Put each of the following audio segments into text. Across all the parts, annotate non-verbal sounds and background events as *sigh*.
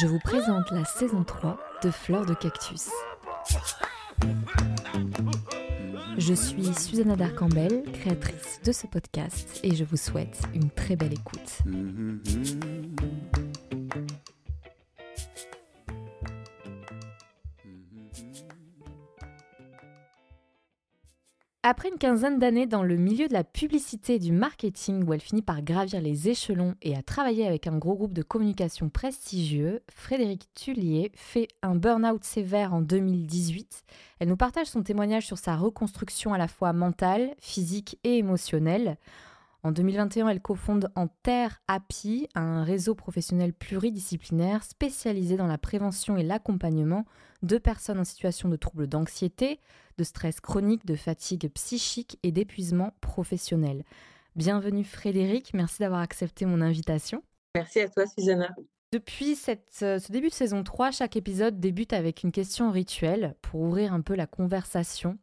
Je vous présente la saison 3 de Fleur de Cactus. Je suis Susanna Darcambel, créatrice de ce podcast, et je vous souhaite une très belle écoute. Après une quinzaine d'années dans le milieu de la publicité et du marketing, où elle finit par gravir les échelons et à travailler avec un gros groupe de communication prestigieux, Frédéric Tullier fait un burn-out sévère en 2018. Elle nous partage son témoignage sur sa reconstruction à la fois mentale, physique et émotionnelle. En 2021, elle cofonde en Terre Happy, un réseau professionnel pluridisciplinaire spécialisé dans la prévention et l'accompagnement de personnes en situation de troubles d'anxiété, de stress chronique, de fatigue psychique et d'épuisement professionnel. Bienvenue Frédéric, merci d'avoir accepté mon invitation. Merci à toi Susanna. Depuis cette, ce début de saison 3, chaque épisode débute avec une question rituelle pour ouvrir un peu la conversation.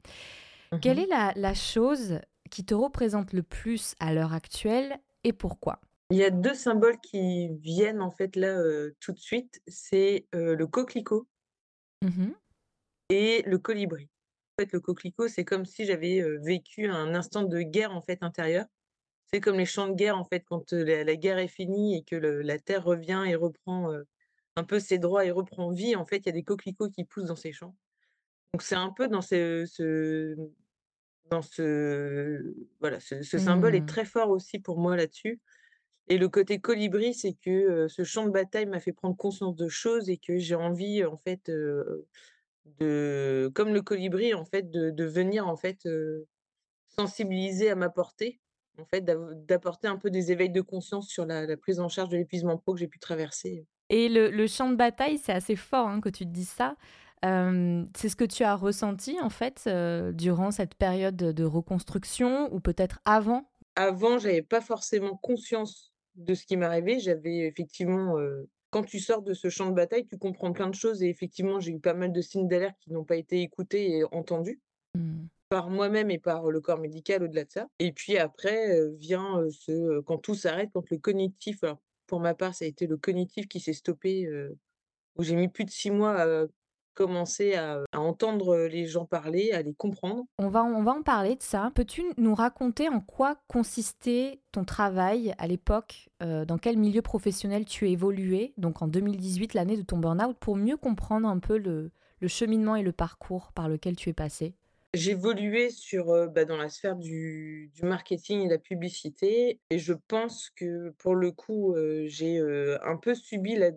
Mmh. Quelle est la, la chose qui te représente le plus à l'heure actuelle et pourquoi? Il y a deux symboles qui viennent en fait là euh, tout de suite. C'est euh, le coquelicot mmh et le colibri. En fait, le coquelicot, c'est comme si j'avais vécu un instant de guerre en fait intérieure. C'est comme les champs de guerre en fait quand la, la, guerre est finie et que le, la terre revient et reprend un peu ses droits et reprend vie. En fait, il y a des coquelicots qui poussent dans ces champs. Donc c'est un peu dans ce, ce dans ce voilà, ce, ce symbole est Mmh. très fort aussi pour moi là-dessus. Et le côté colibri, c'est que euh, ce champ de bataille m'a fait prendre conscience de choses et que j'ai envie en fait euh, de, comme le colibri en fait, de, de venir en fait euh, sensibiliser à ma portée, en fait, d'apporter un peu des éveils de conscience sur la, la prise en charge de l'épuisement pro que j'ai pu traverser. Et le, le champ de bataille, c'est assez fort hein, que tu te dises ça. Euh, c'est ce que tu as ressenti en fait euh, durant cette période de, de reconstruction ou peut-être avant? Avant, j'avais pas forcément conscience de ce qui m'arrivait. J'avais effectivement, euh, quand tu sors de ce champ de bataille, tu comprends plein de choses et effectivement, j'ai eu pas mal de signes d'alerte qui n'ont pas été écoutés et entendus Hmm. par moi-même et par le corps médical au-delà de ça. Et puis après euh, vient euh, ce euh, quand tout s'arrête, quand le cognitif, alors pour ma part, ça a été le cognitif qui s'est stoppé, euh, où j'ai mis plus de six mois à commencer à, à entendre les gens parler, à les comprendre. On va, on va en parler de ça. Peux-tu nous raconter en quoi consistait ton travail à l'époque euh, Dans quel milieu professionnel tu évoluais Donc en 2018, l'année de ton burn-out, pour mieux comprendre un peu le, le cheminement et le parcours par lequel tu es passé? J'évoluais sur, euh, bah, dans la sphère du, du marketing et de la publicité et je pense que pour le coup, euh, j'ai euh, un peu subi la-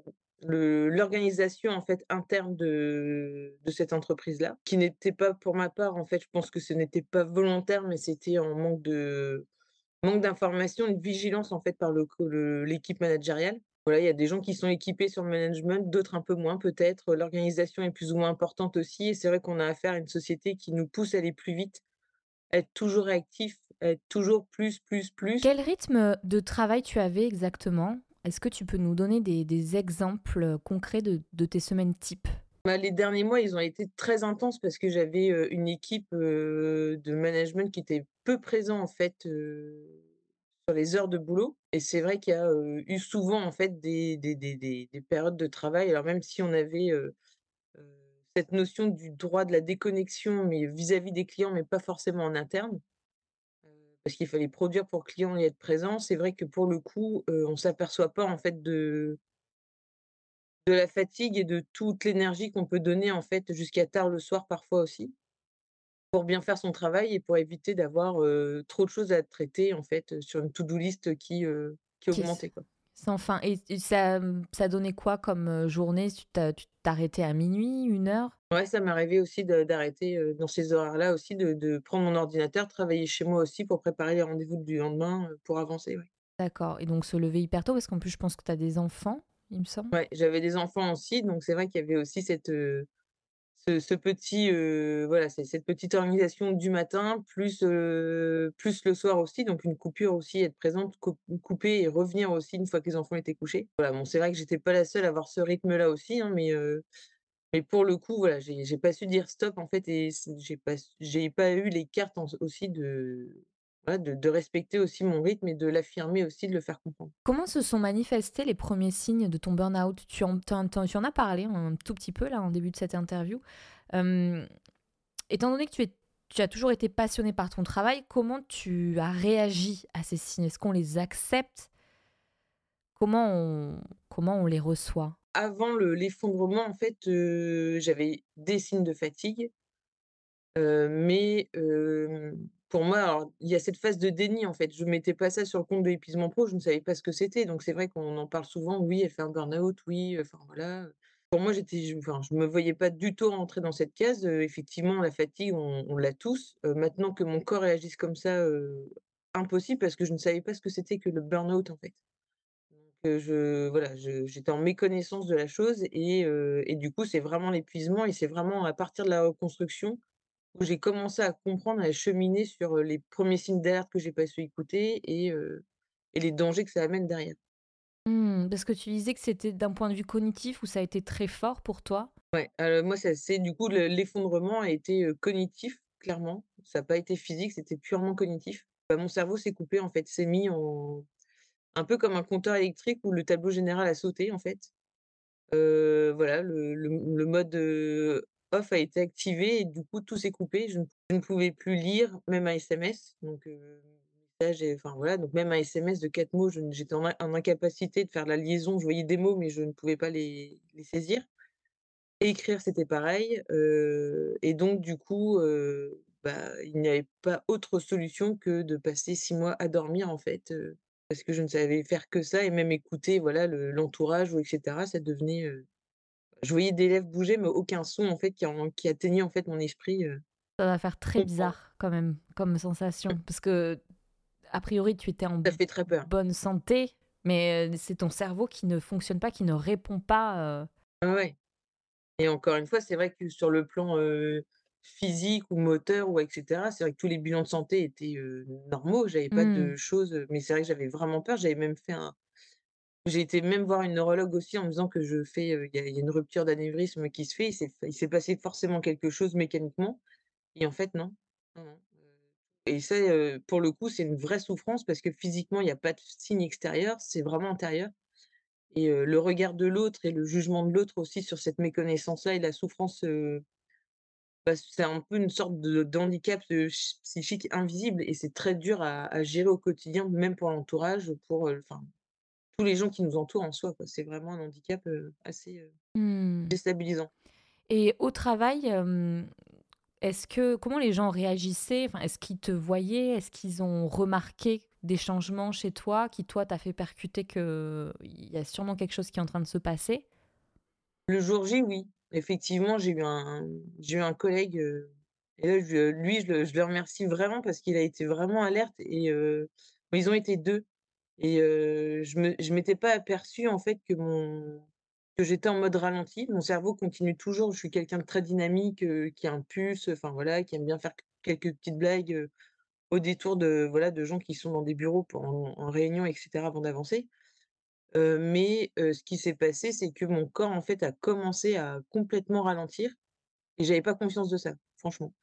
l'organisation en fait interne de, cette entreprise-là, qui n'était pas pour ma part, en fait, je pense que ce n'était pas volontaire, mais c'était en manque de manque d'information de vigilance en fait par le co- le- l'équipe managériale. Voilà, il y a des gens qui sont équipés sur le management, d'autres un peu moins peut-être. L'organisation est plus ou moins importante aussi. Et c'est vrai qu'on a affaire à une société qui nous pousse à aller plus vite, à être toujours réactif, à être toujours plus, plus, plus. Quel rythme de travail tu avais exactement Est-ce que tu peux nous donner des, exemples concrets de, tes semaines type? Bah, les derniers mois, ils ont été très intenses parce que j'avais euh, une équipe euh, de management qui était peu présent en fait euh, sur les heures de boulot. Et c'est vrai qu'il y a eu souvent en fait des, des, des, des- des périodes de travail. Alors même si on avait cette notion du droit de la déconnexion, vis-à-vis des clients, mais pas forcément en interne, parce qu'il fallait produire pour client et être présent, c'est vrai que pour le coup, euh, on s'aperçoit pas en fait de, de la fatigue et de toute l'énergie qu'on peut donner en fait jusqu'à tard le soir parfois aussi, pour bien faire son travail et pour éviter d'avoir euh, trop de choses à traiter en fait sur une to-do list qui, euh, qui Qui- augmentait quoi. Sans fin. Et ça, ça donnait quoi comme euh, journée? Tu t'arrêtais à minuit, une heure? Ouais, ça m'est arrivé aussi d'arrêter euh, dans ces horaires-là aussi, de, de prendre mon ordinateur, travailler chez moi aussi pour préparer les rendez-vous du lendemain euh, pour avancer. ouais. D'accord. Et donc se lever hyper tôt, parce qu'en plus, je pense que tu as des enfants. il me semble? Ouais, j'avais des enfants aussi, donc c'est vrai qu'il y avait aussi cette, ce petit, voilà, c'est cette petite organisation du matin plus, plus le soir aussi, donc une coupure aussi, être présente, coup couper et revenir aussi une fois que les enfants étaient couchés. Voilà, bon, c'est vrai que j'étais pas la seule à avoir ce rythme-là aussi, hein, mais mais pour le coup, voilà, j'ai pas su dire stop, en fait et j'ai pas j'ai pas eu les cartes aussi de voilà, de de respecter aussi mon rythme et de l'affirmer aussi, de le faire comprendre. Comment se sont manifestés les premiers signes de ton burn-out? Tu en tu en tu en tu en as parlé un tout petit peu là, en début de cette interview. Étant donné que tu es tu as toujours été passionné par ton travail, comment tu as réagi à ces signes? Est-ce qu'on les accepte? Comment on comment on les reçoit? Avant le l'effondrement, en fait, j'avais des signes de fatigue, mais pour moi, il y a cette phase de déni, en fait. Je mettais pas ça sur le compte de l'épuisement pro, je ne savais pas ce que c'était. Donc c'est vrai qu'on en parle souvent: «Oui, elle fait un burn-out, oui», enfin voilà, Pour moi, j'étais je je me voyais pas du tout rentrer dans cette case, heu, effectivement, la fatigue, on l'a tous. Heu, maintenant que mon corps réagisse comme ça, heu, impossible parce que je ne savais pas ce que c'était que le burn-out, en fait. Je voilà, j'étais en méconnaissance de la chose et du coup, c'est vraiment l'épuisement et c'est vraiment à partir de la reconstruction où j'ai commencé à comprendre, à cheminer sur, les premiers signes d'alerte que j'ai pas su écouter et les dangers que ça amène derrière. Mmh, parce que tu disais que c'était d'un point de vue cognitif où ça a été très fort pour toi? Ouais, heu, moi, c'est du coup le l'effondrement a été, cognitif, clairement. Ça a pas été physique, c'était purement cognitif. Bah, mon cerveau s'est coupé, en fait, s'est mis en un peu comme un compteur électrique où le tableau général a sauté, en fait. Voilà, le le le mode, off a été activé et du coup tout s'est coupé. Je ne pouvais plus lire, même un SMS, donc et enfin voilà, donc même un SMS de 4 mots, j'étais en in en incapacité de faire la liaison. Je voyais des mots, mais je ne pouvais pas les saisir. Écrire, c'était pareil, et donc du coup, bah, il n'y avait pas autre solution que de passer 6 mois à dormir, en fait, parce que je ne savais faire que ça et même écouter, voilà, le l'entourage ou et cetera, ça devenait, je voyais des lèvres bouger, mais aucun son, en fait, qui en qui atteignait, en fait, mon esprit, Ça va faire très bizarre quand même comme sensation parce que a priori tu étais en Ça fait très peur. bonne santé, mais c'est ton cerveau qui ne fonctionne pas, qui ne répond pas, heu Ouais, et encore une fois, c'est vrai que sur le plan, physique ou moteur ou et cetera, c'est vrai que tous les bilans de santé étaient, normaux. J'avais pas mmh. de choses, mais c'est vrai que j'avais vraiment peur. J'avais même fait un J'ai été même voir une neurologue aussi en me disant que je fais, il y a une rupture d'anévrisme qui se fait. Il s'est passé forcément quelque chose mécaniquement et en fait non. Et ça, pour le coup, c'est une vraie souffrance parce que physiquement, il y a pas de signe extérieur, c'est vraiment intérieur et le regard de l'autre et le jugement de l'autre aussi sur cette méconnaissance-là et la souffrance, bah, c'est un peu une sorte d'handicap, psychique invisible et c'est très dur à à gérer au quotidien, même pour l'entourage, pour, tous les gens qui nous entourent en soi. C'est vraiment un handicap, assez, Mmh déstabilisant. et au travail, est-ce que comment les gens réagissaient? Enfin, est-ce qu'ils te voyaient? Est-ce qu'ils ont remarqué des changements chez toi qui, toi, t'a fait percuter qu'il y a sûrement quelque chose qui est en train de se passer? Le jour J, oui, effectivement, j'ai eu un eu un collègue, et là, je lui, je le je le remercie vraiment parce qu'il a été vraiment alerte et bah, ils ont été 2 et je je m'étais pas aperçue, en fait, que mon que j'étais en mode ralenti. Mon cerveau continue toujours je suis quelqu'un de très dynamique, heu, qui a un pulse, enfin, voilà, qui aime bien faire quelques petites blagues, au détour de, voilà, de gens qui sont dans des bureaux pour en réunion et cetera avant d'avancer. Mais ce qui s'est passé, c'est que mon corps, en fait, a commencé à complètement ralentir et j'avais pas conscience de ça, franchement.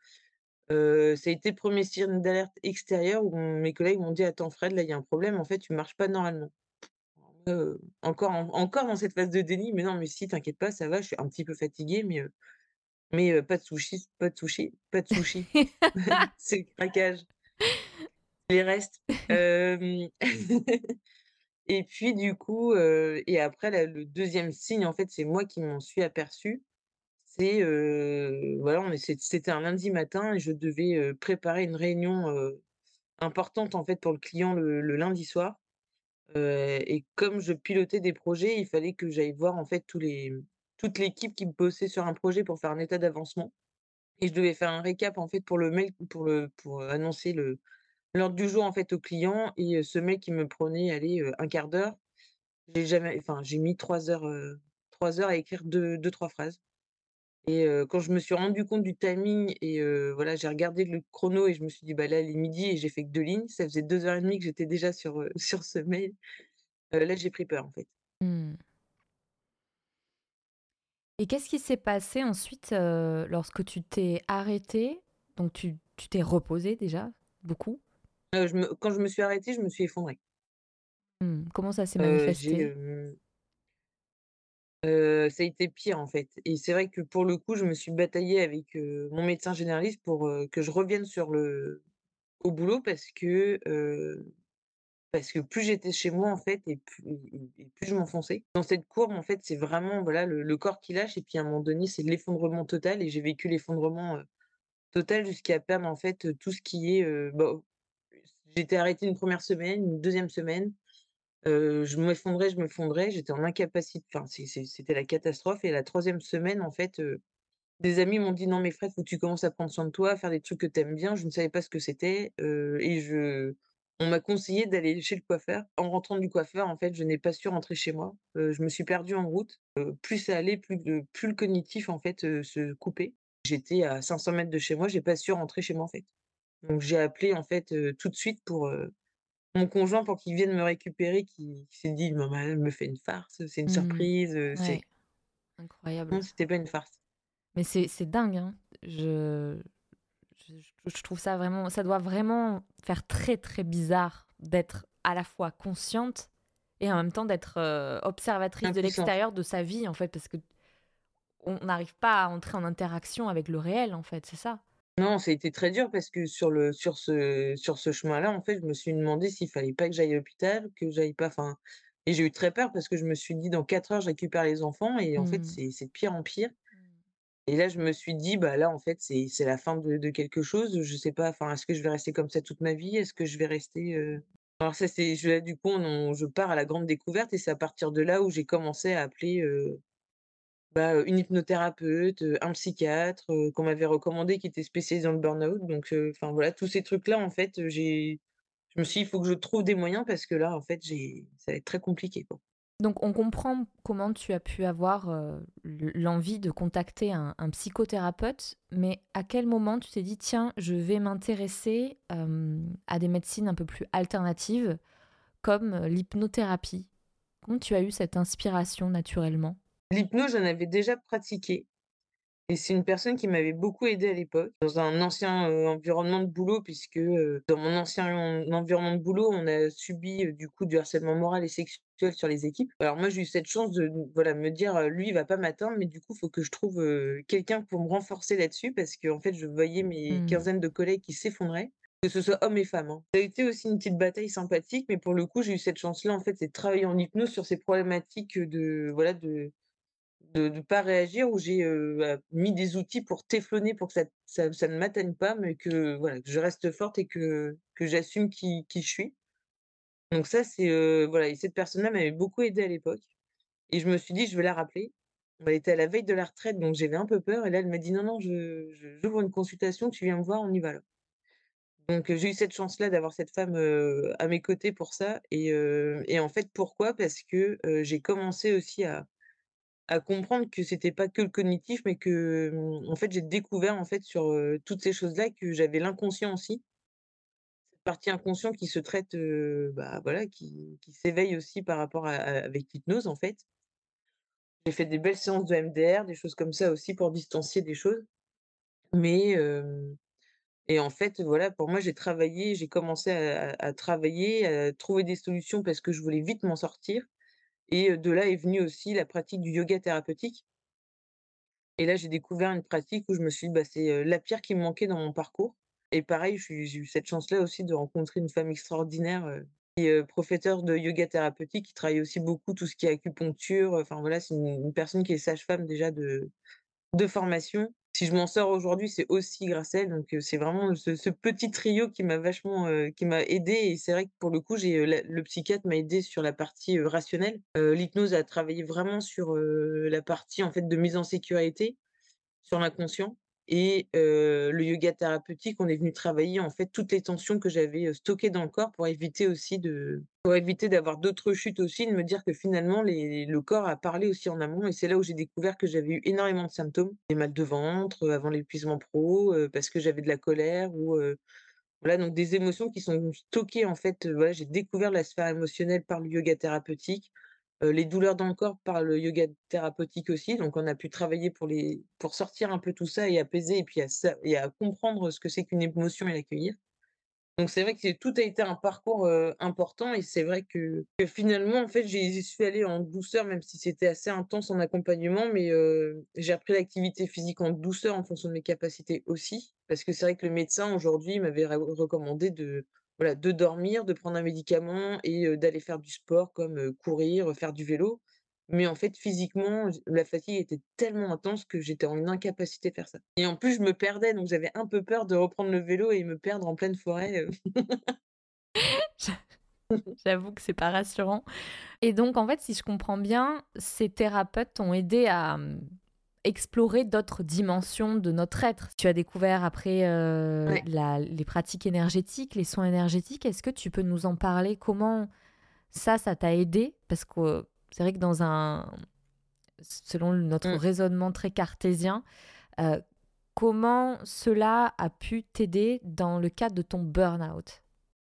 Ça a été le 1er signe d'alerte extérieur où mes collègues m'ont dit: «Attends Fred, là, il y a un problème, en fait, tu marches pas normalement». Encore en encore dans cette phase de déni: «Mais non, mais si, t'inquiète pas, ça va, je suis un petit peu fatiguée, mais mais pas de soucis, pas de soucis, pas de sushis». *laughs* *laughs* C'est le craquage, les restes. *laughs* Et puis du coup, et après là, le 2e signe, en fait, c'est moi qui m'en suis aperçue. C'est, voilà, c'était un lundi matin et je devais, préparer une réunion, importante, en fait, pour le client le lundi soir. Et comme je pilotais des projets, il fallait que j'aille voir, en fait, tous les toute l'équipe qui bossait sur un projet pour faire un état d'avancement et je devais faire un récap, en fait, pour le mail pour le pour, annoncer le l'ordre du jour, en fait, au client et ce mail qui me prenait, allez, heu, 1/4 d'heure, J'ai jamais enfin, j'ai mis 3 heures, heu, 3 heures à écrire deux 2-3 phrases et quand je me suis rendu compte du timing et voilà, j'ai regardé le chrono et je me suis dit: «Bah, là, il est midi et j'ai fait que 2 lignes». Ça faisait 2 heures et demie que j'étais déjà sur, *laughs* sur ce mail. Là, j'ai pris peur, en fait. Mmh. Et qu'est-ce qui s'est passé ensuite, lorsque tu t'es arrêtée? Donc tu tu t'es reposée déjà, beaucoup? Heu, je me quand je me suis arrêtée, je me suis effondrée. Mmh. Comment ça s'est manifesté? Ça a été pire, en fait et c'est vrai que pour le coup, je me suis bataillée avec, mon médecin généraliste pour, que je revienne sur le au boulot parce que, parce que plus j'étais chez moi, en fait et plus je m'enfonçais. Dans cette courbe, en fait, c'est vraiment, voilà, le corps qui lâche et puis à un moment donné, c'est l'effondrement total et j'ai vécu l'effondrement, total jusqu'à perdre, en fait, tout ce qui est, bah, j'étais arrêtée une première semaine, une deuxième semaine, Je m'effondrais, je m'effondrais, j'étais en incapacité enfin, c'était la catastrophe et la troisième semaine, en fait, des amis m'ont dit: «Non mais Fred, faut que tu commences à prendre soin de toi, à faire des trucs que tu aimes bien». Je ne savais pas ce que c'était, et je on m'a conseillé d'aller chez le coiffeur. En rentrant du coiffeur, en fait, je n'ai pas su rentrer chez moi. Je me suis perdue en route. Plus ça allait, plus le cognitif, en fait, se coupait. J'étais à 500 mètres de chez moi, j'ai pas su rentrer chez moi, en fait. Donc j'ai appelé, en fait, tout de suite pour, mon conjoint pour qu'il vienne me récupérer, qui qui s'est dit: «Non mais elle me fait une farce, c'est une Mmh. surprise, Ouais, c'est» non, incroyable. c'était pas une farce. Mais c'est c'est dingue, hein. Je je trouve ça vraiment ça doit vraiment faire très, très bizarre d'être à la fois consciente et en même temps d'être, observatrice de l'extérieur de sa vie, en fait, parce qu'on n'arrive pas à entrer en interaction avec le réel, en fait, c'est ça? Non, ça a été très dur parce que sur le sur ce sur ce chemin-là, en fait, je me suis demandé s'il fallait pas que j'aille à l'hôpital, que j'aille pas enfin et j'ai eu très peur parce que je me suis dit: «Dans 4 heures, je récupère les enfants» et en fait, Mmh. c'est c'est de pire en pire Mmh. et là, je me suis dit: «Bah, là, en fait, c'est c'est la fin de de quelque chose». Je sais pas, enfin, est-ce que je vais rester comme ça toute ma vie? Est-ce que je vais rester, alors ça, c'est je là, du coup, on je pars à la grande découverte et c'est à partir de là où j'ai commencé à appeler, Bah, une hypnothérapeute, un psychiatre, qu'on m'avait recommandé qui était spécialisé dans le burn-out donc enfin voilà, tous ces trucs-là en fait, j'ai je me suis dit: «Il faut que je trouve des moyens parce que là en fait j'ai ça va être très compliqué, quoi». Donc on comprend comment tu as pu avoir, l'envie de contacter un psychothérapeute, mais à quel moment tu t'es dit: «Tiens, je vais m'intéresser, à des médecines un peu plus alternatives comme, l'hypnothérapie»? Comment tu as eu cette inspiration naturellement? L'hypnose, j'en avais déjà pratiqué et c'est une personne qui m'avait beaucoup aidée à l'époque, dans un ancien, environnement de boulot puisque, dans mon ancien en environnement de boulot, on a subi, du coup, du harcèlement moral et sexuel sur les équipes. Alors moi, j'ai eu cette chance de voilà, me dire, «Lui, il va pas m'atteindre, mais du coup, il faut que je trouve, quelqu'un pour me renforcer là-dessus» parce qu'en fait, je voyais mes Mmh. quinzaines de collègues qui s'effondraient, que ce soit hommes et femmes, hein. Ça a été aussi une petite bataille sympathique, mais pour le coup, j'ai eu cette chance-là, en fait, c'est de travailler en hypnose sur ces problématiques, de voilà, de de ne pas réagir où j'ai, bah, mis des outils pour téflonner pour que ça ne m'atteigne pas, mais que voilà, je reste forte et que que j'assume qui qui je suis. Donc ça, c'est, voilà et cette personne-là m'avait beaucoup aidée à l'époque et je me suis dit: «Je vais la rappeler». Elle était à la veille de la retraite, donc j'avais un peu peur et là, elle m'a dit: «Non, non, je je j'ouvre une consultation, tu viens me voir, on y va là». Donc j'ai eu cette chance-là d'avoir cette femme, à mes côtés pour ça et et en fait, pourquoi? Parce que, j'ai commencé aussi à À comprendre que c'était pas que le cognitif, mais que, mmh, en fait, j'ai découvert, en fait, sur, toutes ces choses-là, que j'avais l'inconscient aussi. Cette partie inconscient qui se traite, bah, voilà, qui qui s'éveille aussi par rapport avec l'hypnose, en fait. J'ai fait des belles séances de MDR, des choses comme ça aussi pour distancier des choses. Mais, et en fait, voilà, pour moi, j'ai travaillé, j'ai commencé à travailler, à trouver des solutions parce que je voulais vite m'en sortir et de là est venue aussi la pratique du yoga thérapeutique. Et là, j'ai découvert une pratique où je me suis dit: «Bah, c'est, la pierre qui me manquait dans mon parcours» et pareil, j'ai eu cette chance-là aussi de rencontrer une femme extraordinaire, qui est, professeure de yoga thérapeutique, qui travaille aussi beaucoup tout ce qui est acupuncture, enfin voilà, c'est une une personne qui est sage-femme déjà de de formation. Si je m'en sors aujourd'hui, c'est aussi grâce à elle, donc c'est vraiment ce petit trio qui m'a vachement, qui m'a aidée et c'est vrai que pour le coup, j'ai, le psychiatre m'a aidée sur la partie, rationnelle. L'hypnose a travaillé vraiment sur, la partie en fait de mise en sécurité sur l'inconscient et le yoga thérapeutique, on est venu travailler, en fait, toutes les tensions que j'avais, stockées dans le corps pour éviter aussi de pour éviter d'avoir d'autres chutes aussi, de me dire que finalement le corps a parlé aussi en amont et c'est là où j'ai découvert que j'avais eu énormément de symptômes. Des mal de ventre, avant l'épuisement pro, parce que j'avais de la colère ou voilà, donc des émotions qui sont stockées, en fait, j'ai découvert la sphère émotionnelle par le yoga thérapeutique. Les douleurs dans le corps par le yoga thérapeutique aussi, donc on a pu travailler pour les pour sortir un peu tout ça et apaiser et puis à et à comprendre ce que c'est qu'une émotion et l'accueillir. Donc c'est vrai que tout a été un parcours, important et c'est vrai que finalement, en fait, j'y suis allée en douceur, même si c'était assez intense en accompagnement, mais j'ai repris l'activité physique en douceur en fonction de mes capacités aussi. Parce que c'est vrai que le médecin aujourd'hui m'avait recommandé de de dormir, de prendre un médicament et d'aller faire du sport comme, courir, faire du vélo. Mais en fait, physiquement, la fatigue était tellement intense que j'étais en incapacité de faire ça. Et en plus, je me perdais, donc j'avais un peu peur de reprendre le vélo et me perdre en pleine forêt, *laughs* j'avoue que c'est pas rassurant. Et donc, en fait, si je comprends bien, ces thérapeutes t'ont aidé à, mmh, explorer d'autres dimensions de notre être. Tu as découvert après, Ouais. la les pratiques énergétiques, les soins énergétiques. Est-ce que tu peux nous en parler? Comment ça, ça t'a aidé? Parce que c'est vrai que dans un selon notre Mmh. raisonnement très cartésien, heu, comment cela a pu t'aider dans le cadre de ton burn-out?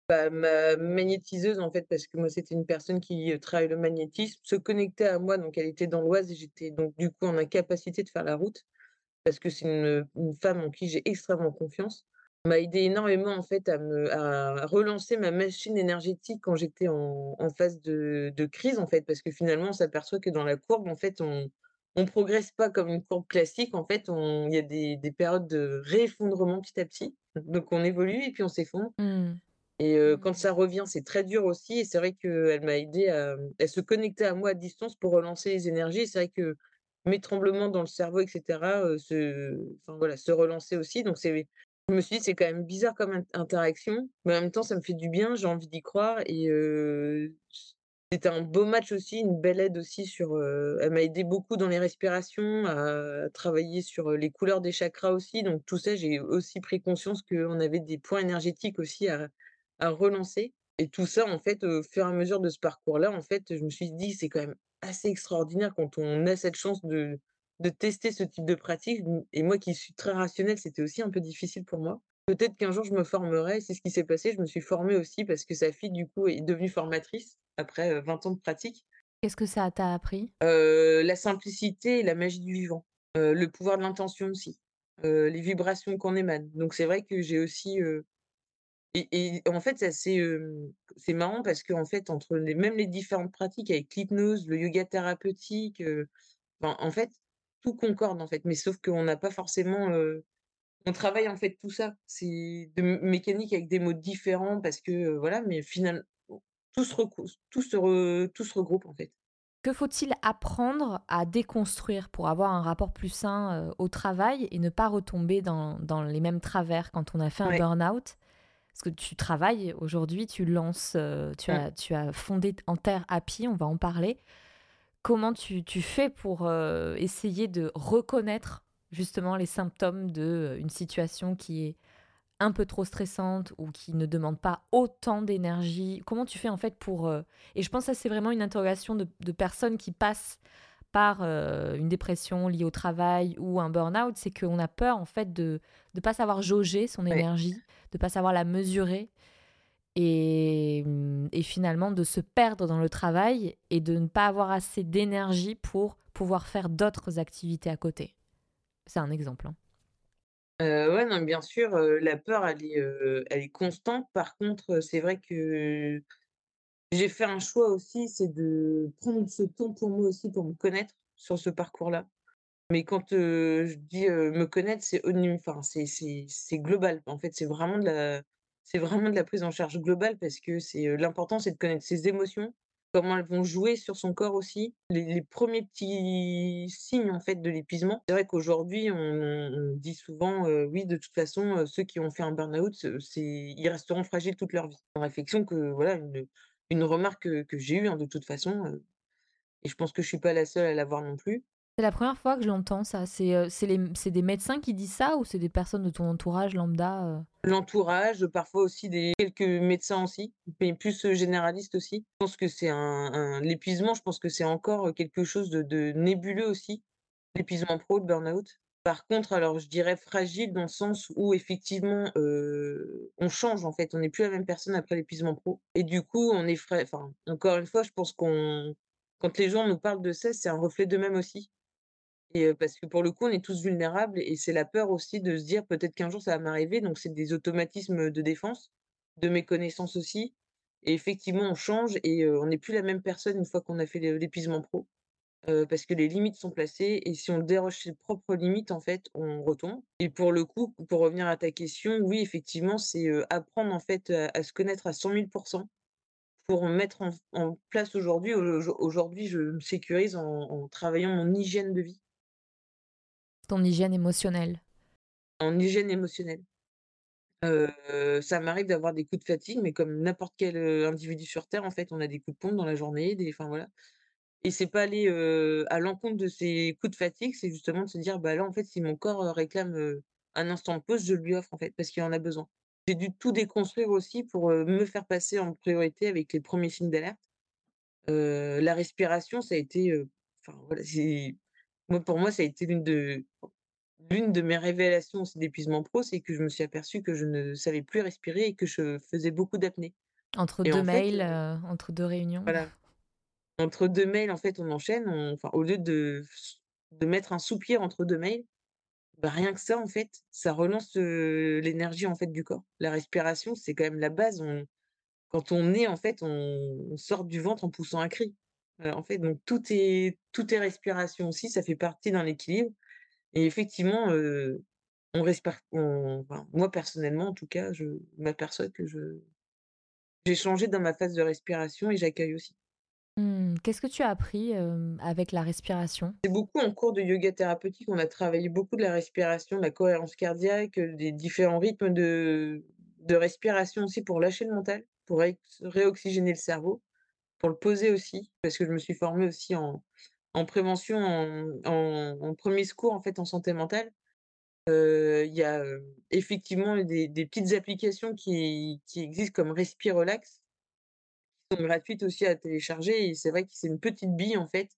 Bah, ma magnétiseuse, en fait, parce que moi, c'était une personne qui, heu, travaille le magnétisme, se connectait à moi, donc elle était dans l'Oise et j'étais donc du coup en incapacité de faire la route. Parce que c'est une, femme en qui j'ai extrêmement confiance. M'a aidé énormément, en fait, à me relancer ma machine énergétique quand j'étais en phase de crise, en fait. Parce que finalement, on s'aperçoit que dans la courbe, en fait, on on progresse pas comme une courbe classique. En fait, il y a des des périodes de réeffondrement petit à petit. Donc on évolue et puis on s'effondre. Mmh. Et heu, quand ça revient, c'est très dur aussi et c'est vrai qu'elle m'a aidée à, mmh, elle se connectait à moi à distance pour relancer les énergies. C'est vrai que mes tremblements dans le cerveau et cetera, heu, se enfin voilà, se relançaient aussi. Donc c'est je me suis dit: «C'est quand même bizarre comme int interaction, mais en même temps ça me fait du bien, j'ai envie d'y croire» et c'était un beau match aussi, une belle aide aussi sur, elle m'a aidée beaucoup dans les respirations, à travailler sur, les couleurs des chakras aussi. Donc tout ça, j'ai aussi pris conscience qu'on avait des points énergétiques aussi à à relancer et tout ça, en fait, au fur et à mesure de ce parcours-là, en fait, je me suis dit: «C'est quand même assez extraordinaire quand on a cette chance de de tester ce type de pratique». Et moi qui suis très rationnelle, c'était aussi un peu difficile pour moi. Peut-être qu'un jour je me formerai c'est ce qui s'est passé. Je me suis formée aussi parce que sa fille, du coup, est devenue formatrice après, heu, 20 ans de pratique. Qu'est-ce que ça t'a appris? Heu, la simplicité et la magie du vivant, heu, le pouvoir de l'intention aussi, les vibrations qu'on émane. Donc c'est vrai que j'ai aussi, et et en fait, c'est marrant parce qu'en fait, entre les même les différentes pratiques avec l'hypnose, le yoga thérapeutique, enfin, en fait, tout concorde, en fait, mais sauf qu'on n'a pas forcément, on travaille, en fait, tout ça. C'est de mécanique avec des mots différents parce que, voilà, mais final tout se recou tout se re tout se regroupe, en fait. Que faut-il apprendre à déconstruire pour avoir un rapport plus sain, au travail et ne pas retomber dans dans les mêmes travers? Quand on a fait un Ouais. burn-out? Parce que tu travailles aujourd'hui, tu lances, heu, tu as tu as fondé en terre Happy, on va en parler. Comment tu tu fais pour, heu, essayer de reconnaître justement les symptômes de, heu, une situation qui est un peu trop stressante ou qui ne demande pas autant d'énergie? Comment tu fais en fait pour, et je pense que c'est vraiment une interrogation de de personnes qui passent par, une dépression liée au travail ou un burn-out, c'est qu'on a peur en fait de de pas savoir jauger son énergie, de pas savoir la mesurer et mmh et finalement de se perdre dans le travail et de ne pas avoir assez d'énergie pour pouvoir faire d'autres activités à côté. C'est un exemple, hein. Heu, ouais, non, bien sûr, heu, la peur, elle est, heu, elle est constante. Par contre, c'est vrai que j'ai fait un choix aussi, c'est de prendre ce temps pour moi aussi, pour me connaître sur ce parcours-là. Mais quand, je dis, me connaître, c'est enfin, c'est global. En fait, c'est vraiment de la c'est vraiment de la prise en charge globale parce que c'est, l'important, c'est de connaître ses émotions, comment elles vont jouer sur son corps aussi, les 1 petits signes, en fait, de l'épuisement. C'est vrai qu'aujourd'hui, on dit souvent, «Oui, de toute façon, ceux qui ont fait un burn-out, ils resteront fragiles toute leur vie». Une réflexion que voilà, une une remarque que j'ai eue, hein, de toute façon, et je pense que je suis pas la seule à l'avoir non plus. C'est la première fois que je l'entends ça. C'est euh, c'est des médecins qui disent ça ou c'est des personnes de ton entourage lambda euh L'entourage, parfois aussi des quelques médecins aussi, mais plus, heu, généralistes aussi. Je pense que c'est un un l'épuisement, je pense que c'est encore, quelque chose de nébuleux aussi, l'épuisement pro, le burn-out. Par contre, alors je dirais fragile dans le sens où effectivement, on change en fait, on n'est plus la même personne après l'épuisement pro et du coup on est frai enfin, encore une fois, je pense qu'on quand les gens nous parlent de ça, c'est un reflet d'eux-mêmes aussi. Parce que pour le coup, on est tous vulnérables et c'est la peur aussi de se dire: «Peut-être qu'un jour ça va m'arriver», donc c'est des automatismes, de défense, de méconnaissance aussi et effectivement, on change et on n'est plus la même personne une fois qu'on a fait l'é l'épuisement pro, parce que les limites sont placées et si on déroge ses propres limites, en fait, on retombe et pour le coup, pour revenir à ta question, oui, effectivement, c'est, apprendre, en fait, à se connaître à 100 000 pour mettre en place aujourd'hui aujo aujourd'hui, je me sécurise en travaillant mon hygiène de vie. Ton hygiène émotionnelle? En hygiène émotionnelle. Heu, ça m'arrive d'avoir des coups de fatigue, mais comme n'importe quel, heu, individu sur terre, en fait, on a des coups de pompe dans la journée, des enfin voilà et c'est pas aller, heu, à l'encontre de ces coups de fatigue, c'est justement de se dire: «Bah, là, en fait, si mon corps, réclame, un instant de pause, je lui offre, en fait, parce qu'il en a besoin». J'ai dû tout déconstruire aussi pour, me faire passer en priorité avec les premiers signes d'alerte. La respiration, ça a été, enfin voilà, c'est moi, pour moi, ça a été l'une de L'une de mes révélations aussi d'épuisement pro, c'est que je me suis aperçue que je ne savais plus respirer et que je faisais beaucoup d'apnée Entre et 2 en fait, mails, heu, entre 2 réunions. voilà, entre 2 mails, en fait, on enchaîne, on enfin, au lieu de mettre un soupir entre 2 mails, bah, rien que ça, en fait, ça relance, l'énergie, en fait, du corps. La respiration, c'est quand même la base, on quand on naît, en fait, on on sort du ventre en poussant un cri. En fait, donc tout est tout est respiration aussi, ça fait partie d'un équilibre et effectivement, On respire on enfin, moi personnellement en tout cas, je m'aperçois que je j'ai changé dans ma phase de respiration et j'accueille aussi. Mmh, qu'est-ce que tu as appris, avec la respiration? C'est beaucoup en cours de yoga thérapeutique, on a travaillé beaucoup de la respiration, de la cohérence cardiaque, des différents rythmes de de respiration aussi pour lâcher le mental, pour réox réoxygéner le cerveau, pour le poser aussi, parce que je me suis formée aussi en en prévention, en en en 1 secours en fait en santé mentale. Il y a, effectivement des petites applications qui qui existent comme Respirelax, qui sont gratuites aussi à télécharger c'est vrai que c'est une petite bille en fait,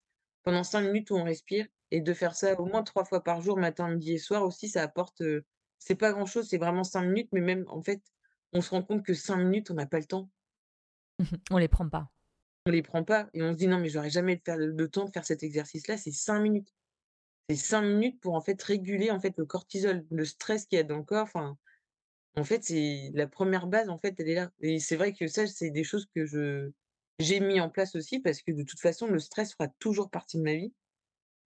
pendant 5 minutes où on respire et de faire ça au moins 3 fois par jour, matin, midi et soir aussi, ça apporte, heu, c'est pas grand chose, c'est vraiment 5 minutes, mais même en fait, on se rend compte que 5 minutes, on n'a pas le temps. *laughs* On les prend pas. On les prend pas et on se dit: «Non mais j'aurais jamais le temps de faire cet exercice-là», c'est 5 minutes. C'est 5 minutes pour en fait réguler en fait le cortisol, le stress qu'il y a dans le corps, enfin En fait, c'est la première base, en fait, elle est là et c'est vrai que ça, c'est des choses que je j'ai mis en place aussi parce que de toute façon, le stress fera toujours partie de ma vie.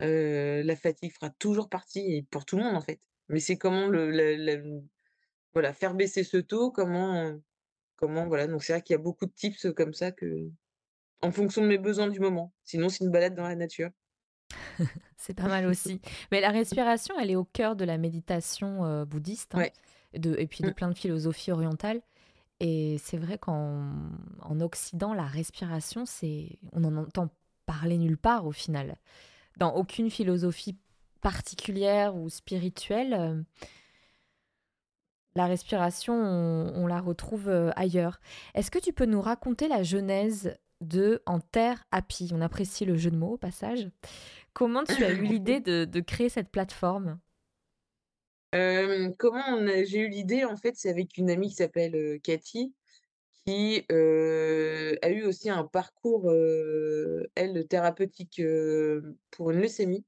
La fatigue fera toujours partie et pour tout le monde, en fait. Mais c'est comment le voilà, faire baisser ce taux, comment comment voilà, donc c'est vrai qu'il y a beaucoup de tips, comme ça que en fonction de mes besoins du moment. Sinon, c'est une balade dans la nature. *laughs* C'est pas mal aussi. Mais la respiration, elle est au cœur de la méditation, heu, bouddhiste, hein, Ouais. de et puis de Mmh. plein de philosophies orientales et c'est vrai qu'en en Occident, la respiration, c'est on n'en entend parler nulle part au final. Dans aucune philosophie particulière ou spirituelle, heu, la respiration, on on la retrouve, heu, ailleurs. Est-ce que tu peux nous raconter la genèse de En terre happy? On apprécie le jeu de mots au passage. Comment tu as eu *laughs* l'idée de de créer cette plateforme? Hem, comment j'ai eu l'idée, en fait, c'est avec une amie qui s'appelle, heu, Cathy Qui, heu, a eu aussi un parcours, elle, thérapeutique, pour une leucémie.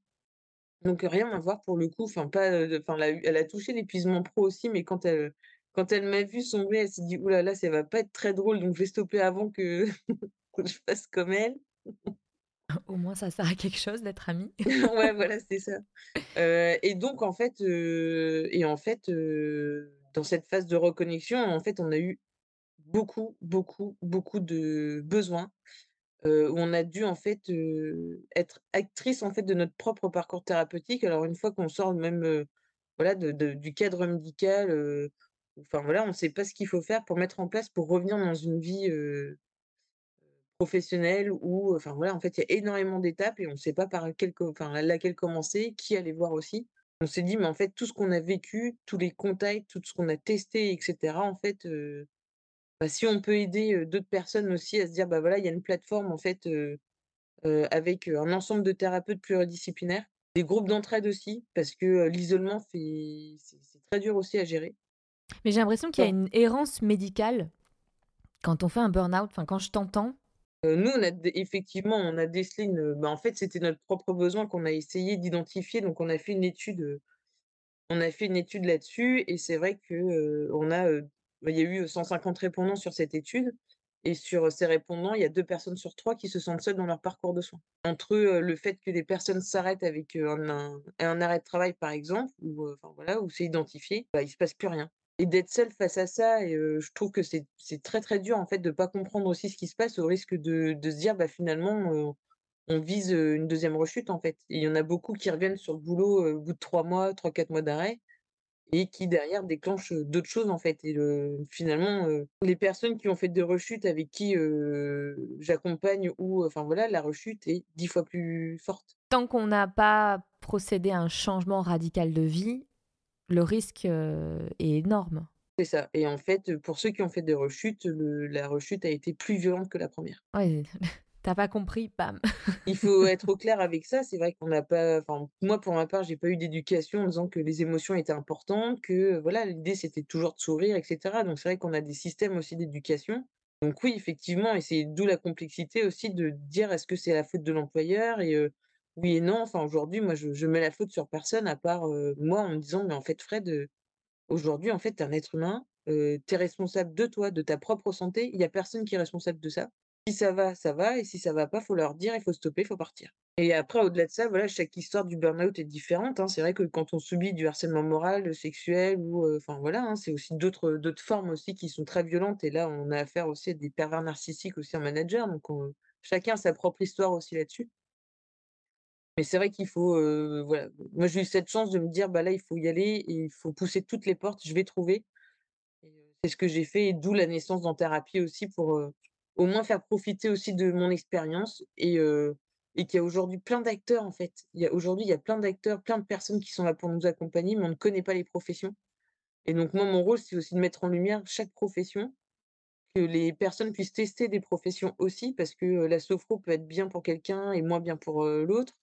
Donc rien à voir pour le coup, enfin pas, enfin elle a eu elle a touché l'épuisement pro aussi, mais quand elle, quand elle m'a vue sombrer, elle s'est dit: «Ouh là là, ça va pas être très drôle, donc je vais stopper avant que que je fasse comme elle». *laughs* Au moins ça sert à quelque chose d'être amis. *laughs* Ouais, voilà, c'est ça. Heu et donc en fait, heu et en fait, heu, dans cette phase de reconnexion, en fait, on a eu beaucoup, beaucoup, beaucoup de besoins où on a dû en fait, être actrice en fait de notre propre parcours thérapeutique. Alors une fois qu'on sort même, voilà de de du cadre médical, enfin voilà, on ne sait pas ce qu'il faut faire pour mettre en place pour revenir dans une vie, professionnelle où, enfin voilà, en fait, il y a énormément d'étapes et on ne sait pas par quelle co enfin laquelle commencer, qui aller voir aussi. On s'est dit: «Mais en fait, tout ce qu'on a vécu, tous les contacts, tout ce qu'on a testé et cetera, en fait, heu, bah, si on peut aider, d'autres personnes aussi à se dire: "Bah, voilà, il y a une plateforme en fait, avec, un ensemble de thérapeutes pluridisciplinaires", des groupes d'entraide aussi parce que, l'isolement fait c'est très dur aussi à gérer. Mais j'ai l'impression qu'il y a une errance médicale quand on fait un burn-out. Enfin, quand je t'entends, nous, on a effectivement, on a décelé bah, en fait, c'était notre propre besoin qu'on a essayé d'identifier, donc on a fait une étude, on a fait une étude là-dessus et c'est vrai que, heu, on a, bah, y a eu 150 répondants sur cette étude et sur ces répondants, il y a 2 personnes sur 3 qui se sentent seules dans leur parcours de soins. Entre, le fait que les personnes s'arrêtent avec, un arrêt de travail, par exemple, ou, enfin voilà, où c'est identifié, bah, il se passe plus rien et d'être seule face à ça et je trouve que c'est très, très dur, en fait, de pas comprendre aussi ce qui se passe au risque de se dire: «Bah, finalement, on vise, une deuxième rechute», en fait. Il y en a beaucoup qui reviennent sur le boulot, au bout de 3 mois, trois quatre mois d'arrêt et qui derrière déclenchent, d'autres choses, en fait et le finalement, les personnes qui ont fait des rechutes avec qui, j'accompagne ou enfin voilà, la rechute est 10 fois plus forte. tant qu'on n'a pas procédé à un changement radical de vie, le risque, est énorme. C'est ça et en fait, pour ceux qui ont fait des rechutes, le la rechute a été plus violente que la première. Ouais, *laughs* tu pas compris, bam. Il faut *laughs* être au clair avec ça. C'est vrai qu'on n'a pas enfin, moi, pour ma part, j'ai pas eu d'éducation en disant que les émotions étaient importantes, que, voilà, l'idée, c'était toujours de sourire et cetera. Donc c'est vrai qu'on a des systèmes aussi d'éducation. Donc oui, effectivement et c'est d'où la complexité aussi de dire: «Est-ce que c'est la faute de l'employeur?» et oui et non. Enfin, aujourd'hui, moi, je mets la faute sur personne à part, moi, en me disant: «Mais en fait, Fred, aujourd'hui, en fait, tu es un être humain, tu es responsable de toi, de ta propre santé. Il y a personne qui est responsable de ça. Si ça va, ça va et si ça va pas, faut leur dire, il faut stopper, il faut partir. Et après, au-delà de ça, voilà, chaque histoire du burn-out est différente, hein. C'est vrai que quand on subit du harcèlement moral, sexuel ou, enfin voilà, hein, c'est aussi d'autres, d'autres formes aussi qui sont très violentes et là, on a affaire aussi à des pervers narcissiques aussi en manager, donc on chacun a sa propre histoire aussi là-dessus. Mais c'est vrai qu'il faut, voilà, moi j'ai eu cette chance de me dire: «Bah là, il faut y aller il faut pousser toutes les portes, je vais trouver». C'est ce que j'ai fait d'où la naissance d'En Thérapie aussi pour, au moins faire profiter aussi de mon expérience et qu'il y a aujourd'hui plein d'acteurs, en fait. Il y a aujourd'hui, il y a plein d'acteurs, plein de personnes qui sont là pour nous accompagner, mais on ne connaît pas les professions et donc moi, mon rôle, c'est aussi de mettre en lumière chaque profession, que les personnes puissent tester des professions aussi parce que, la sophro peut être bien pour quelqu'un et moins bien pour, l'autre.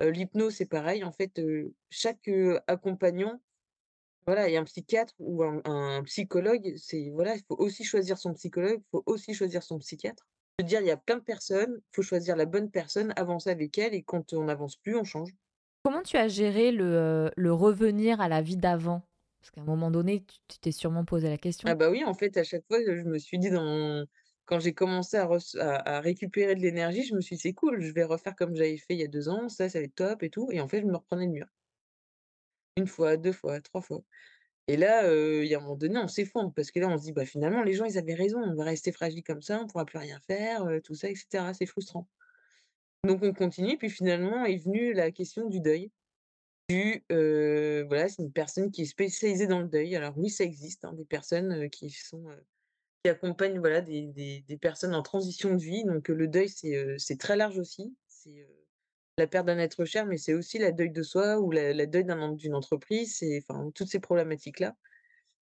L'hypnose, c'est pareil. En fait, chaque, heu, accompagnant voilà et un psychiatre ou un un psychologue, c'est voilà, il faut aussi choisir son psychologue, il faut aussi choisir son psychiatre. Se dire: «Il y a plein de personnes, il faut choisir la bonne personne, avancer avec elle et quand on n'avance plus, on change». Comment tu as géré le, le revenir à la vie d'avant? Parce qu'à un moment donné, tu t'es sûrement posé la Ah question? bah oui, en fait, à chaque fois, je me suis dit dans quand j'ai commencé à récupérer de l'énergie, je me suis dit: «C'est cool, je vais refaire comme j'avais fait il y a 2 ans, ça, ça va être top et tout» et en fait, je me reprenais le mur. Une fois, 2 fois, 3 fois. Et là, il y a un moment donné, on s'effondre parce que là, on se dit: «Bah, finalement, les gens, ils avaient raison, on va rester fragile comme ça, on pourra plus rien faire, tout ça et cetera». C'est frustrant. Donc on continue, puis finalement est venue la question du deuil. Du, voilà, c'est une personne qui est spécialisée dans le deuil. Alors oui, ça existe, hein, des personnes, qui sont, qui accompagnent, voilà, des des personnes en transition de vie. Donc, le deuil, c'est, c'est très large aussi. C'est, heu, la perte d'un être cher, mais c'est aussi la deuil de soi ou la deuil d'une entreprise, c'est enfin, toutes ces problématiques-là.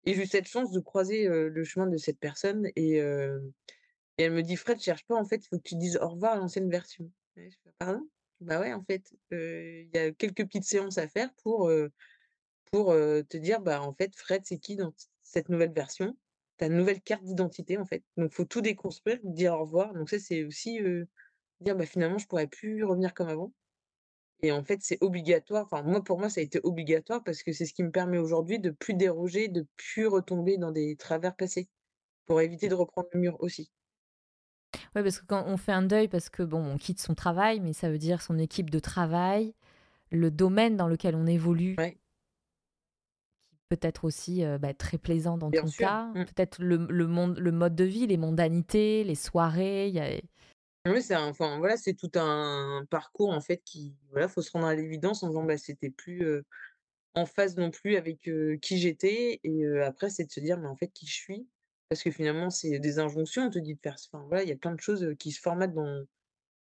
Et j'ai eu cette chance de croiser, le chemin de cette personne et et elle me dit: «Fred, cherche pas, en fait, il faut que tu dises au revoir à l'ancienne version». «Pardon?» «Bah, ouais, en fait, il y a quelques petites séances à faire pour, pour, te dire, bah, en fait, Fred, c'est qui dans cette nouvelle version? Ta nouvelle carte d'identité, en fait. Donc faut tout déconstruire, dire au revoir». Donc ça, c'est aussi, dire: «Bah, finalement, je pourrais plus revenir comme avant». Et en fait, c'est obligatoire. Enfin, moi, pour moi, ça a été obligatoire parce que c'est ce qui me permet aujourd'hui de plus déroger, de plus retomber dans des travers passés, pour éviter de reprendre le mur aussi. Ouais, parce que quand on fait un deuil, parce que bon, on quitte son travail, mais ça veut dire son équipe de travail, le domaine dans lequel on évolue, Ouais, qui peut être aussi euh, bah, très plaisant dans bien ton sûr. cas, Mmh. peut-être le, le monde, le mode de vie, les mondanités, les soirées. il Y a... Oui, c'est enfin, voilà, c'est tout un parcours, en fait, qui voilà, faut se rendre à l'évidence en disant: «Bah, c'était plus, en phase non plus avec, qui j'étais» et après, c'est de se dire: «Mais en fait, qui je suis?» Parce que finalement, c'est des injonctions, on te dit de faire enfin voilà, il y a plein de choses, qui se formatent dans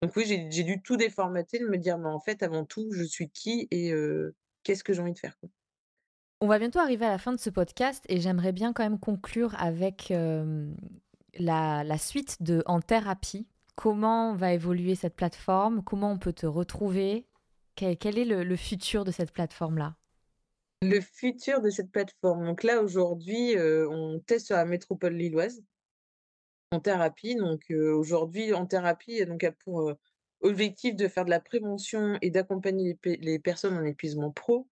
donc oui, j'ai dû tout déformater, de me dire: «Mais en fait, avant tout, je suis qui et qu'est-ce que j'ai envie de faire, quoi?» On va bientôt arriver à la fin de ce podcast et j'aimerais bien quand même conclure avec, hem, la suite de En Thérapie. Comment va évoluer cette plateforme? Comment on peut te retrouver? Quel est le futur de cette plateforme-là? Le futur de cette plateforme, donc là, aujourd'hui, heu, on teste sur la métropole lilloise. En thérapie, donc heu, aujourd'hui, en thérapie, donc a pour, objectif de faire de la prévention et d'accompagner les personnes en épuisement pro,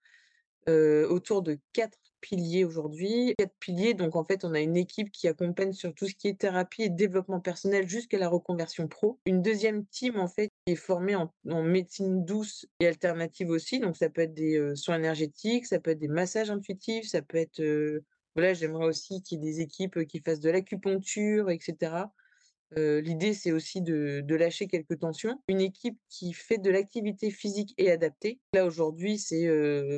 autour de 4 piliers aujourd'hui. 4 piliers, donc en fait, on a une équipe qui accompagne sur tout ce qui est thérapie et développement personnel jusqu'à la reconversion pro. Une deuxième team, en fait, qui est formée en médecine douce et alternative aussi, donc ça peut être des, soins énergétiques, ça peut être des massages intuitifs, ça peut être, voilà, j'aimerais aussi qu'il y ait des équipes, qui fassent de l'acupuncture et l'idée, c'est aussi de lâcher quelques tensions. Une équipe qui fait de l'activité physique et adaptée. Là, aujourd'hui, c'est,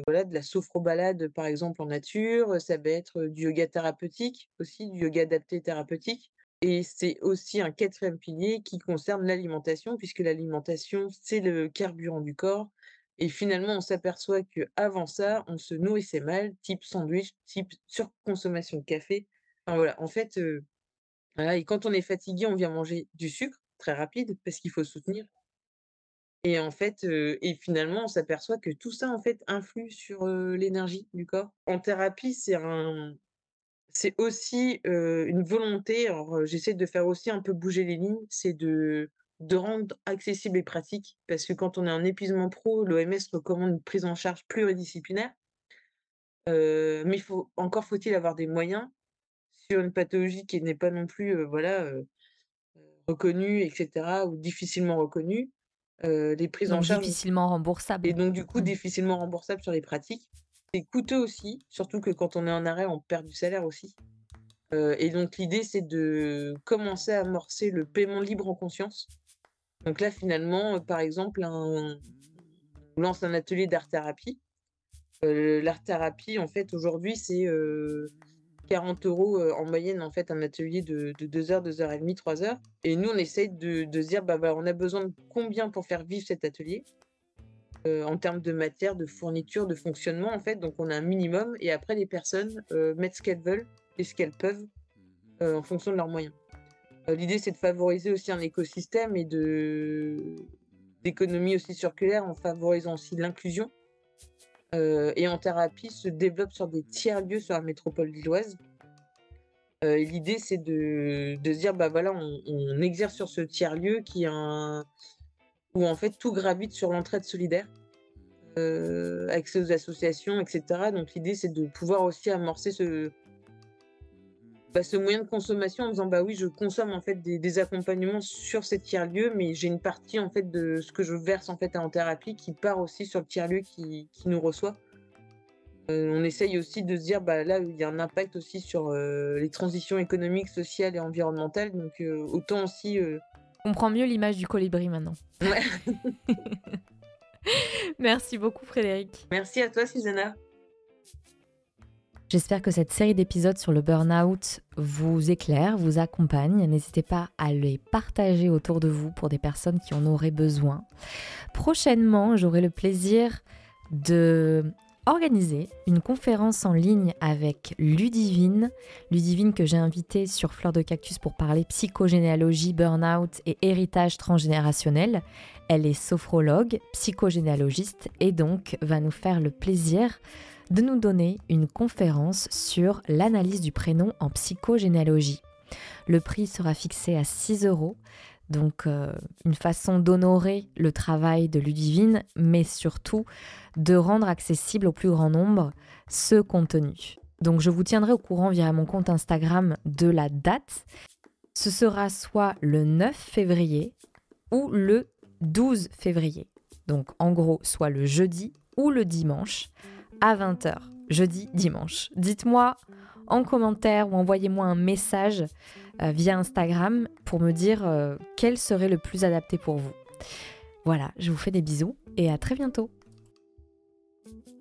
voilà, de la sophrobalade, par exemple, en nature, ça va être, du yoga thérapeutique aussi, du yoga adapté thérapeutique et c'est aussi un quatrième pilier qui concerne l'alimentation puisque l'alimentation, c'est le carburant du corps et finalement, on s'aperçoit qu'avant ça, on se nourrissait mal, type sandwich, type surconsommation de café. Enfin voilà, en fait, et quand on est fatigué, on vient manger du sucre, très rapide, parce qu'il faut soutenir et en fait, et finalement, on s'aperçoit que tout ça, en fait, influe sur, l'énergie du corps. En thérapie, c'est un c'est aussi, une volonté, j'essaie de faire aussi un peu bouger les lignes, c'est de de rendre accessible et pratique parce que quand on est en épuisement pro, l'OMS recommande une prise en charge pluridisciplinaire. Mais encore faut-il avoir des moyens sur une pathologie qui n'est pas non plus, voilà, reconnue et cetera ou difficilement reconnue, les prises en charge difficilement et remboursable. donc du coup Mmh. difficilement remboursable sur les pratiques. C'est coûteux aussi, surtout que quand on est en arrêt, on perd du salaire aussi, et donc l'idée, c'est de commencer à amorcer le paiement libre en conscience. Donc là, finalement, par exemple, un on lance un atelier d'art-thérapie. L'art-thérapie, en fait, aujourd'hui, c'est, 40 €, heu, en moyenne, en fait, un atelier de de 2 heures, 2 heures et demie, 3 heures et nous, on essaye de de se dire: «Bah, voilà, on a besoin de combien pour faire vivre cet atelier?» en termes de matière, de fourniture, de fonctionnement, en fait, donc on a un minimum et après les personnes, mettent ce qu'elles veulent et ce qu'elles peuvent, heu, en fonction de leurs moyens. L'idée, c'est de favoriser aussi un écosystème et de d'économie aussi circulaire en favorisant aussi l'inclusion. Heu et en thérapie se développe sur des tiers-lieux sur la métropole lilloise. Et l'idée, c'est de de se dire: «Bah, voilà, on exerce sur ce tiers-lieu qui est un où en fait tout gravite sur l'entraide solidaire, heu, accès aux associations et cetera». Donc l'idée, c'est de pouvoir aussi amorcer ce bah, ce moyen de consommation en disant: «Bah, oui, je consomme en fait des des accompagnements sur ces tiers-lieux, mais j'ai une partie en fait de ce que je verse en fait en thérapie qui part aussi sur le tiers-lieu qui qui nous reçoit». Heu, on essaye aussi de se dire: «Bah, là, il y a un impact aussi sur, heu, les transitions économiques, sociales et environnementales, donc heu, autant aussi, heu» On comprend mieux l'image du colibri maintenant. ouais. *laughs* Merci beaucoup Frédéric. Merci à toi, Susanna. J'espère que cette série d'épisodes sur le burn-out vous éclaire, vous accompagne. N'hésitez pas à les partager autour de vous pour des personnes qui en auraient besoin. Prochainement, j'aurai le plaisir de organiser une conférence en ligne avec Ludivine. Ludivine que j'ai invitée sur Fleur de Cactus pour parler psychogénéalogie, burn-out et héritage transgénérationnel. Elle est sophrologue, psychogénéalogiste et donc va nous faire le plaisir de nous donner une conférence sur l'analyse du prénom en psychogénéalogie. Le prix sera fixé à 6 euros, donc euh, une façon d'honorer le travail de Ludivine, mais surtout de rendre accessible au plus grand nombre ce contenu. Donc je vous tiendrai au courant via mon compte Instagram de la date. Ce sera soit le 9 février ou le 12 février. Donc en gros, soit le jeudi ou le dimanche à 20h, jeudi, dimanche. Dites-moi en commentaire ou envoyez-moi un message euh, via Instagram pour me dire euh, quel serait le plus adapté pour vous. Voilà, je vous fais des bisous et à très bientôt. thank you